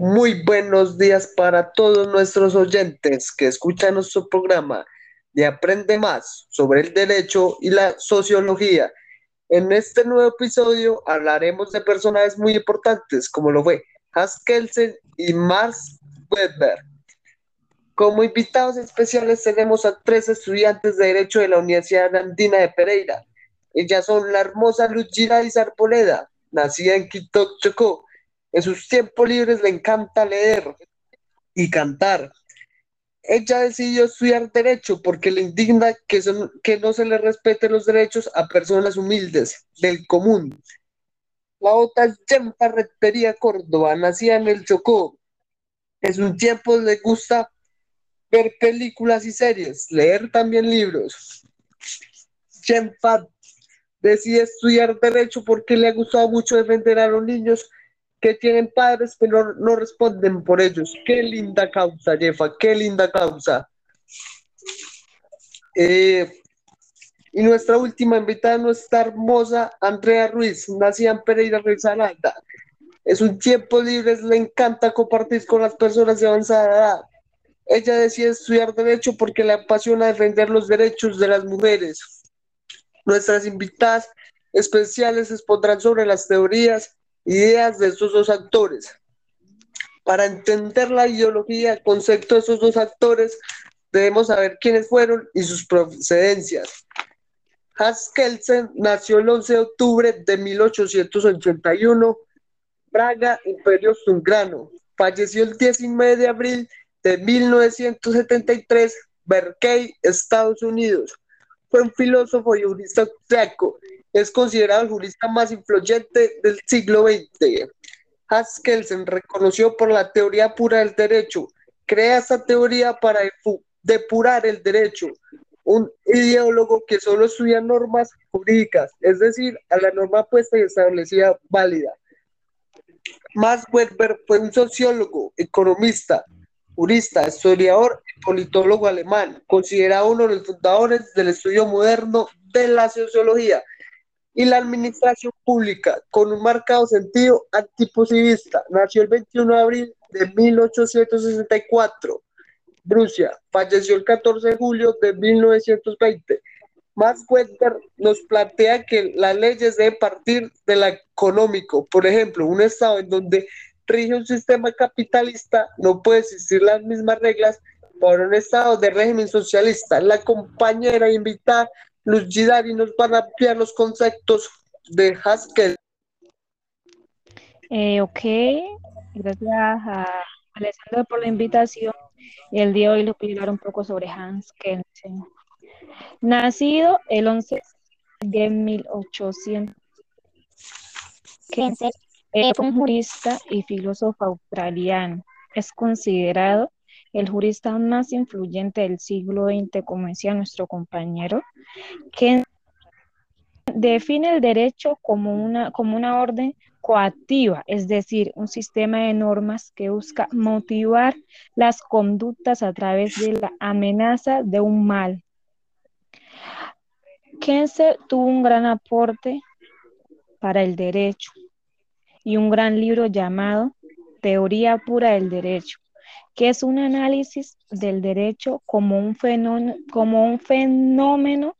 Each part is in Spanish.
Muy buenos días para todos nuestros oyentes que escuchan nuestro programa de Aprende Más sobre el derecho y la sociología. En este nuevo episodio hablaremos de personajes muy importantes como lo fue Hans Kelsen y Mars Weber. Como invitados especiales tenemos a tres estudiantes de Derecho de la Universidad Andina de Pereira. Ellas son la hermosa Luz Girais Arboleda, nacida en Quito, Chocó, en sus tiempos libres le encanta leer y cantar. Ella decidió estudiar derecho porque le indigna que, que no se le respeten los derechos a personas humildes, del común. La otra es Jennifer Rettería Córdoba, nacida en el Chocó. En un tiempo le gusta ver películas y series, leer también libros. Jennifer decide estudiar derecho porque le ha gustado mucho defender a los niños que tienen padres que no, no responden por ellos. Qué linda causa, Jefa, qué linda causa. Eh, y nuestra última invitada, nuestra hermosa Andrea Ruiz, nacida en Pereira Alta. Es un tiempo libre, le encanta compartir con las personas de avanzada edad. Ella decide estudiar Derecho porque le apasiona defender los derechos de las mujeres. Nuestras invitadas especiales expondrán sobre las teorías ideas de estos dos actores. Para entender la ideología, el concepto de esos dos actores, debemos saber quiénes fueron y sus procedencias. Hans Kelsen nació el 11 de octubre de 1881, Braga, Imperio Zungrano. Falleció el 19 de abril de 1973, Berkeley, Estados Unidos. Fue un filósofo y jurista austriaco es considerado el jurista más influyente del siglo XX. Hans Kelsen, reconoció por la teoría pura del derecho, crea esta teoría para depurar el derecho, un ideólogo que solo estudia normas jurídicas, es decir, a la norma puesta y establecida válida. Max Weber fue un sociólogo, economista, jurista, historiador y politólogo alemán, considerado uno de los fundadores del estudio moderno de la sociología y la administración pública, con un marcado sentido antipositivista. Nació el 21 de abril de 1864, Rusia. Falleció el 14 de julio de 1920. Max nos plantea que las leyes deben partir de la económico. Por ejemplo, un Estado en donde rige un sistema capitalista no puede existir las mismas reglas para un Estado de régimen socialista. La compañera invitada Luz Gidari nos van a ampliar los conceptos de Haskell. Eh, ok, gracias a Alessandro por la invitación. El día de hoy le voy a hablar un poco sobre Hans Kelsen. Nacido el 11 de 1800. Kelsen es un jurista y filósofo australiano. Es considerado el jurista más influyente del siglo XX, como decía nuestro compañero, que define el derecho como una, como una orden coactiva, es decir, un sistema de normas que busca motivar las conductas a través de la amenaza de un mal. Kense tuvo un gran aporte para el derecho y un gran libro llamado Teoría Pura del Derecho, que es un análisis del derecho como un fenómeno, como un fenómeno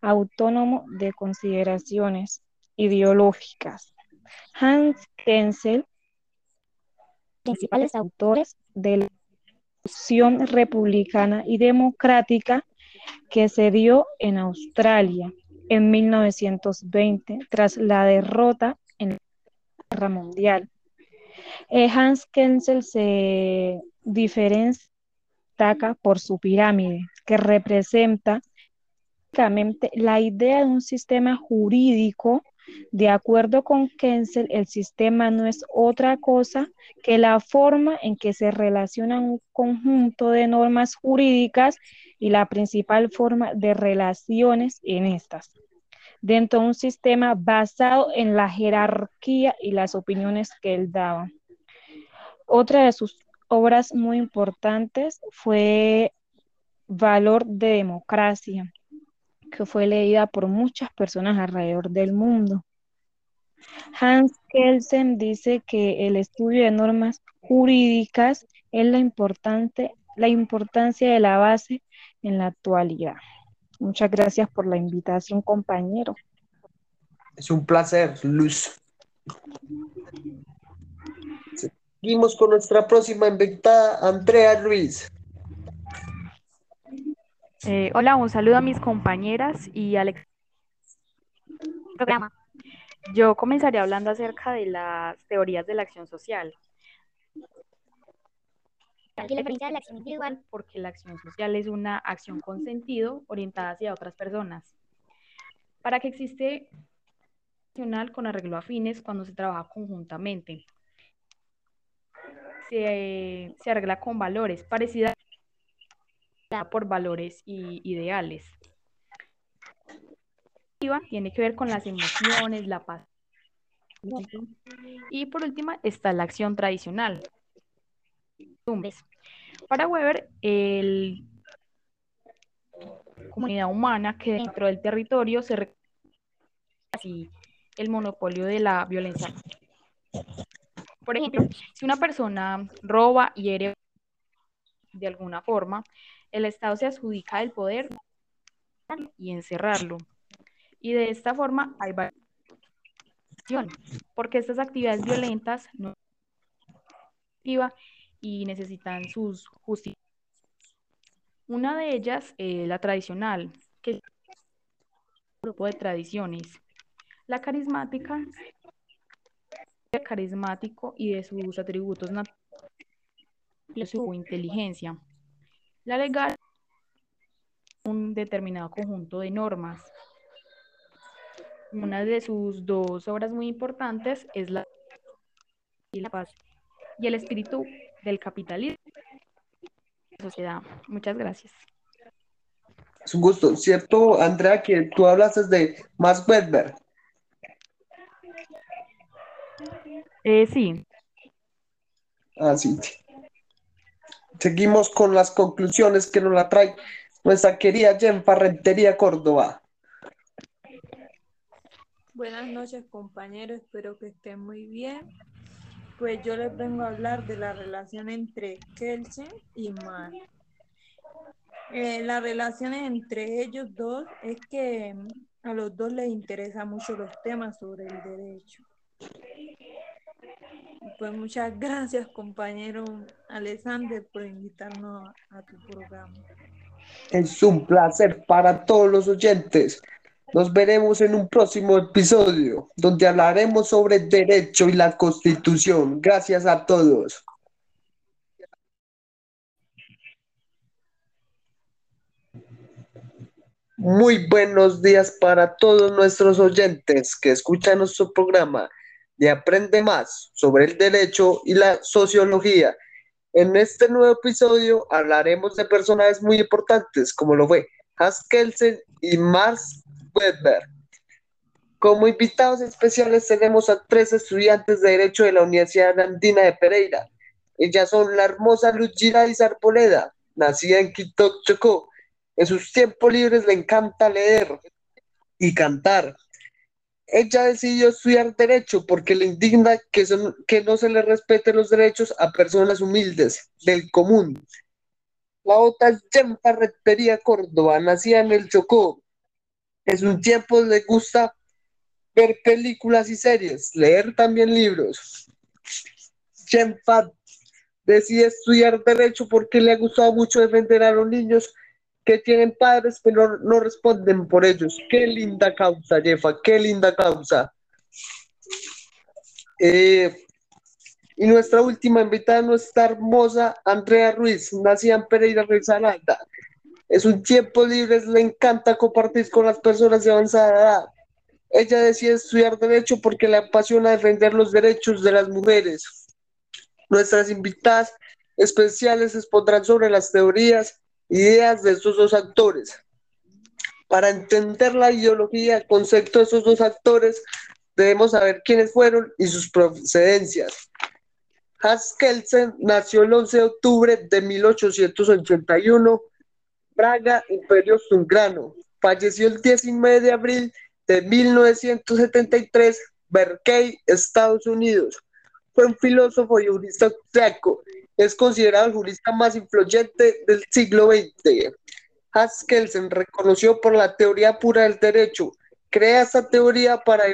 autónomo de consideraciones ideológicas. Hans Kensel, principales autores de la Revolución Republicana y Democrática que se dio en Australia en 1920 tras la derrota en la Guerra Mundial. Eh, Hans Kensel se diferencia por su pirámide, que representa la idea de un sistema jurídico. De acuerdo con Kensel, el sistema no es otra cosa que la forma en que se relaciona un conjunto de normas jurídicas y la principal forma de relaciones en estas, dentro de un sistema basado en la jerarquía y las opiniones que él daba. Otra de sus obras muy importantes fue Valor de Democracia, que fue leída por muchas personas alrededor del mundo. Hans Kelsen dice que el estudio de normas jurídicas es la, importante, la importancia de la base en la actualidad. Muchas gracias por la invitación, compañero. Es un placer, Luz. Seguimos con nuestra próxima invitada, Andrea Ruiz. Eh, hola, un saludo a mis compañeras y al programa. Yo comenzaré hablando acerca de las teorías de la acción social. la acción individual porque la acción social es una acción con sentido orientada hacia otras personas. Para que existe con arreglo a fines cuando se trabaja conjuntamente. Se, arregla con valores parecidas por valores y ideales. Tiene que ver con las emociones, la paz. Y por último está la acción tradicional. Para Weber, el comunidad humana que dentro del territorio se así el monopolio de la violencia. Por ejemplo, si una persona roba y hiere de alguna forma, el Estado se adjudica el poder y encerrarlo. Y de esta forma hay variación, porque estas actividades violentas no y necesitan sus justicia. Una de ellas, es la tradicional, que es un grupo de tradiciones la carismática, carismático y de sus atributos naturales, su inteligencia. La legal, un determinado conjunto de normas. Una de sus dos obras muy importantes es la y la paz y el espíritu del capitalismo sociedad. Muchas gracias. Es un gusto, ¿cierto, Andrea, que tú hablas de Max Weber? Eh, sí. Ah, sí. Seguimos con las conclusiones que nos la trae nuestra querida Jen Rentería Córdoba. Buenas noches, compañeros. Espero que estén muy bien. Pues yo les vengo a hablar de la relación entre Kelsen y Mar. Eh, la relación entre ellos dos es que a los dos les interesa mucho los temas sobre el derecho. Pues muchas gracias, compañero Alexander, por invitarnos a tu programa. Es un placer para todos los oyentes. Nos veremos en un próximo episodio donde hablaremos sobre derecho y la constitución. Gracias a todos. Muy buenos días para todos nuestros oyentes que escuchan nuestro programa y Aprende Más sobre el derecho y la sociología. En este nuevo episodio hablaremos de personajes muy importantes como lo fue Hans Kelsen y Mars Weber. Como invitados especiales tenemos a tres estudiantes de Derecho de la Universidad Andina de Pereira. Ellas son la hermosa Luz Girais Arboleda, nacida en Quito, Chocó. En sus tiempos libres le encanta leer y cantar ella decidió estudiar derecho porque le indigna que, que no se le respeten los derechos a personas humildes del común. La otra es Jen Parretería Córdoba, nacida en el Chocó. Es un tiempo le gusta ver películas y series, leer también libros. Jen decide estudiar derecho porque le ha gustado mucho defender a los niños que tienen padres que no, no responden por ellos. Qué linda causa, Jefa, qué linda causa. Eh, y nuestra última invitada, nuestra hermosa Andrea Ruiz, nacida en Pereira, Risaralda. Es un tiempo libre, le encanta compartir con las personas de avanzada edad. Ella decide estudiar Derecho porque le apasiona defender los derechos de las mujeres. Nuestras invitadas especiales expondrán sobre las teorías ideas de estos dos actores. Para entender la ideología, el concepto de esos dos actores, debemos saber quiénes fueron y sus procedencias. Hans Kelsen nació el 11 de octubre de 1881, Braga, Imperio Zungrano. Falleció el 19 de abril de 1973, Berkeley, Estados Unidos. Fue un filósofo y jurista austriaco. Es considerado el jurista más influyente del siglo XX. Hans Kelsen, reconoció por la teoría pura del derecho, crea esta teoría para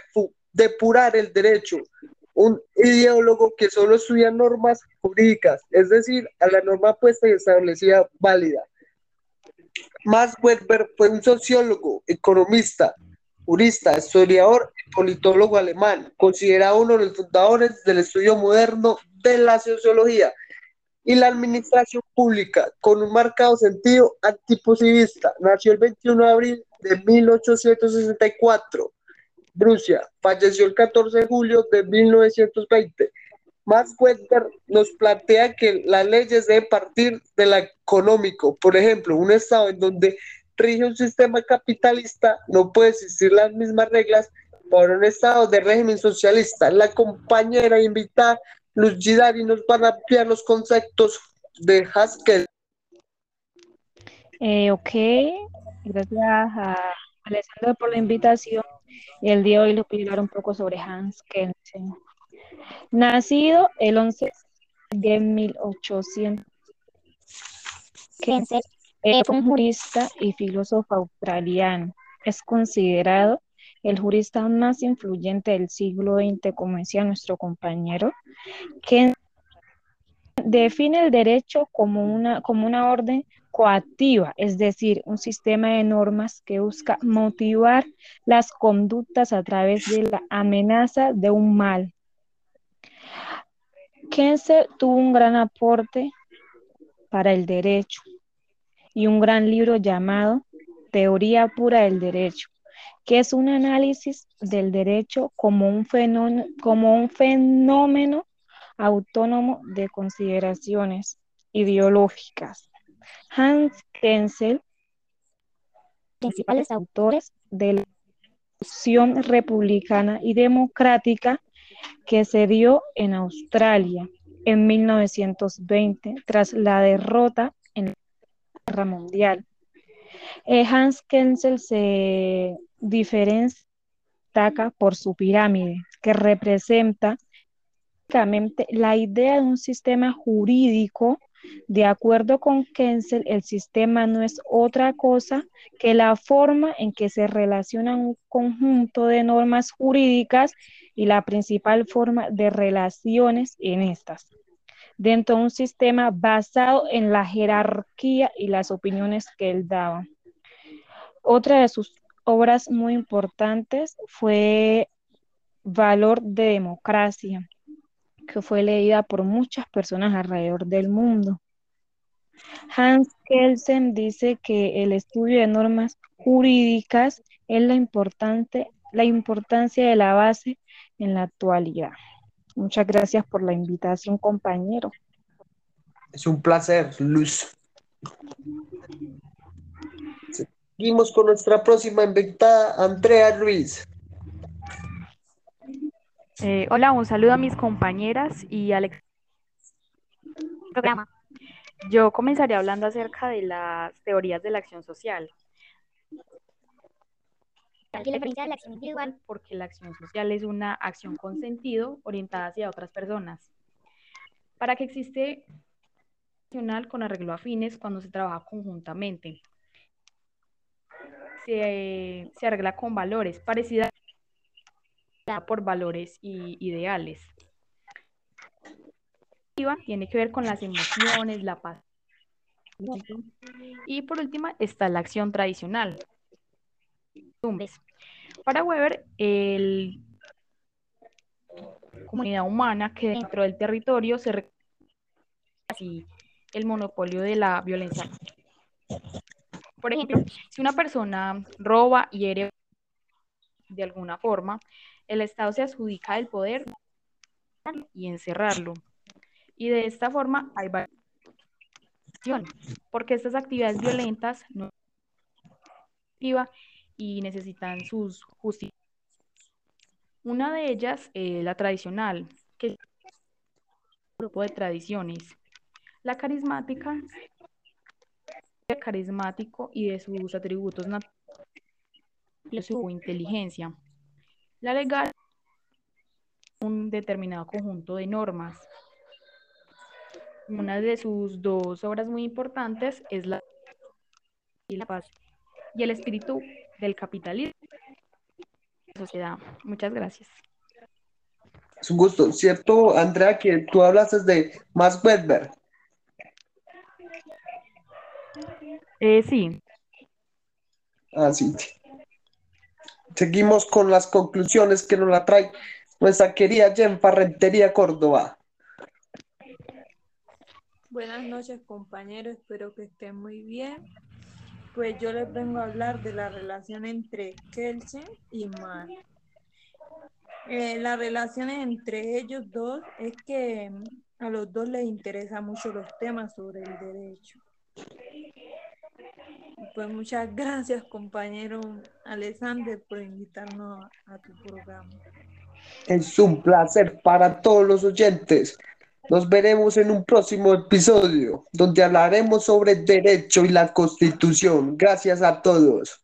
depurar el derecho. Un ideólogo que solo estudia normas jurídicas, es decir, a la norma puesta y establecida válida. Max Weber fue un sociólogo, economista, jurista, historiador y politólogo alemán, considerado uno de los fundadores del estudio moderno de la sociología y la administración pública, con un marcado sentido antipositivista. Nació el 21 de abril de 1864, Rusia. Falleció el 14 de julio de 1920. Max nos plantea que las leyes deben partir de la económico. Por ejemplo, un Estado en donde rige un sistema capitalista, no puede existir las mismas reglas para un Estado de régimen socialista. La compañera invitada Luz Gidari nos van a ampliar los conceptos de Haskell. Eh, ok, gracias a Alessandro por la invitación. El día de hoy les voy a hablar un poco sobre Hans Kelsen. Nacido el 11 de 1800. Kelsen es un jurista y filósofo australiano. Es considerado el jurista más influyente del siglo XX, como decía nuestro compañero, que define el derecho como una, como una orden coactiva, es decir, un sistema de normas que busca motivar las conductas a través de la amenaza de un mal. Kense tuvo un gran aporte para el derecho y un gran libro llamado Teoría Pura del Derecho, que es un análisis del derecho como un fenómeno, como un fenómeno autónomo de consideraciones ideológicas. Hans Kensel, principales autores de la Revolución Republicana y Democrática que se dio en Australia en 1920 tras la derrota en la Guerra Mundial. Eh, Hans Kensel se diferencia por su pirámide, que representa la idea de un sistema jurídico. De acuerdo con Kensel, el sistema no es otra cosa que la forma en que se relaciona un conjunto de normas jurídicas y la principal forma de relaciones en estas, dentro de un sistema basado en la jerarquía y las opiniones que él daba. Otra de sus obras muy importantes fue Valor de Democracia, que fue leída por muchas personas alrededor del mundo. Hans Kelsen dice que el estudio de normas jurídicas es la, importante, la importancia de la base en la actualidad. Muchas gracias por la invitación, compañero. Es un placer, Luz. Seguimos con nuestra próxima invitada, Andrea Ruiz. Eh, hola, un saludo a mis compañeras y al programa. Yo comenzaré hablando acerca de las teorías de la acción social. la acción individual porque la acción social es una acción con sentido orientada hacia otras personas. Para que existe acción con arreglo a fines cuando se trabaja conjuntamente se, arregla con valores, parecida por valores y ideales. Tiene que ver con las emociones, la paz. Y por último está la acción tradicional. Para Weber, el comunidad humana que dentro del territorio se así el monopolio de la violencia por ejemplo, si una persona roba y hiere de alguna forma, el Estado se adjudica el poder y encerrarlo. Y de esta forma hay variación, porque estas actividades violentas no y necesitan sus justicia. Una de ellas, es la tradicional, que es un grupo de tradiciones. La carismática carismático y de sus atributos naturales, su inteligencia. La legal un determinado conjunto de normas. Una de sus dos obras muy importantes es La y la paz y el espíritu del capitalismo la sociedad. Muchas gracias. Es un gusto, ¿cierto, Andrea, que tú hablas de Max Weber? Eh, sí. Ah, sí. Seguimos con las conclusiones que nos la trae nuestra querida Jenfa Rentería Córdoba. Buenas noches compañeros, espero que estén muy bien. Pues yo les vengo a hablar de la relación entre Kelsen y Mar. Eh, la relación entre ellos dos es que a los dos les interesa mucho los temas sobre el derecho. Pues muchas gracias, compañero Alexander, por invitarnos a tu programa. Es un placer para todos los oyentes. Nos veremos en un próximo episodio donde hablaremos sobre derecho y la constitución. Gracias a todos.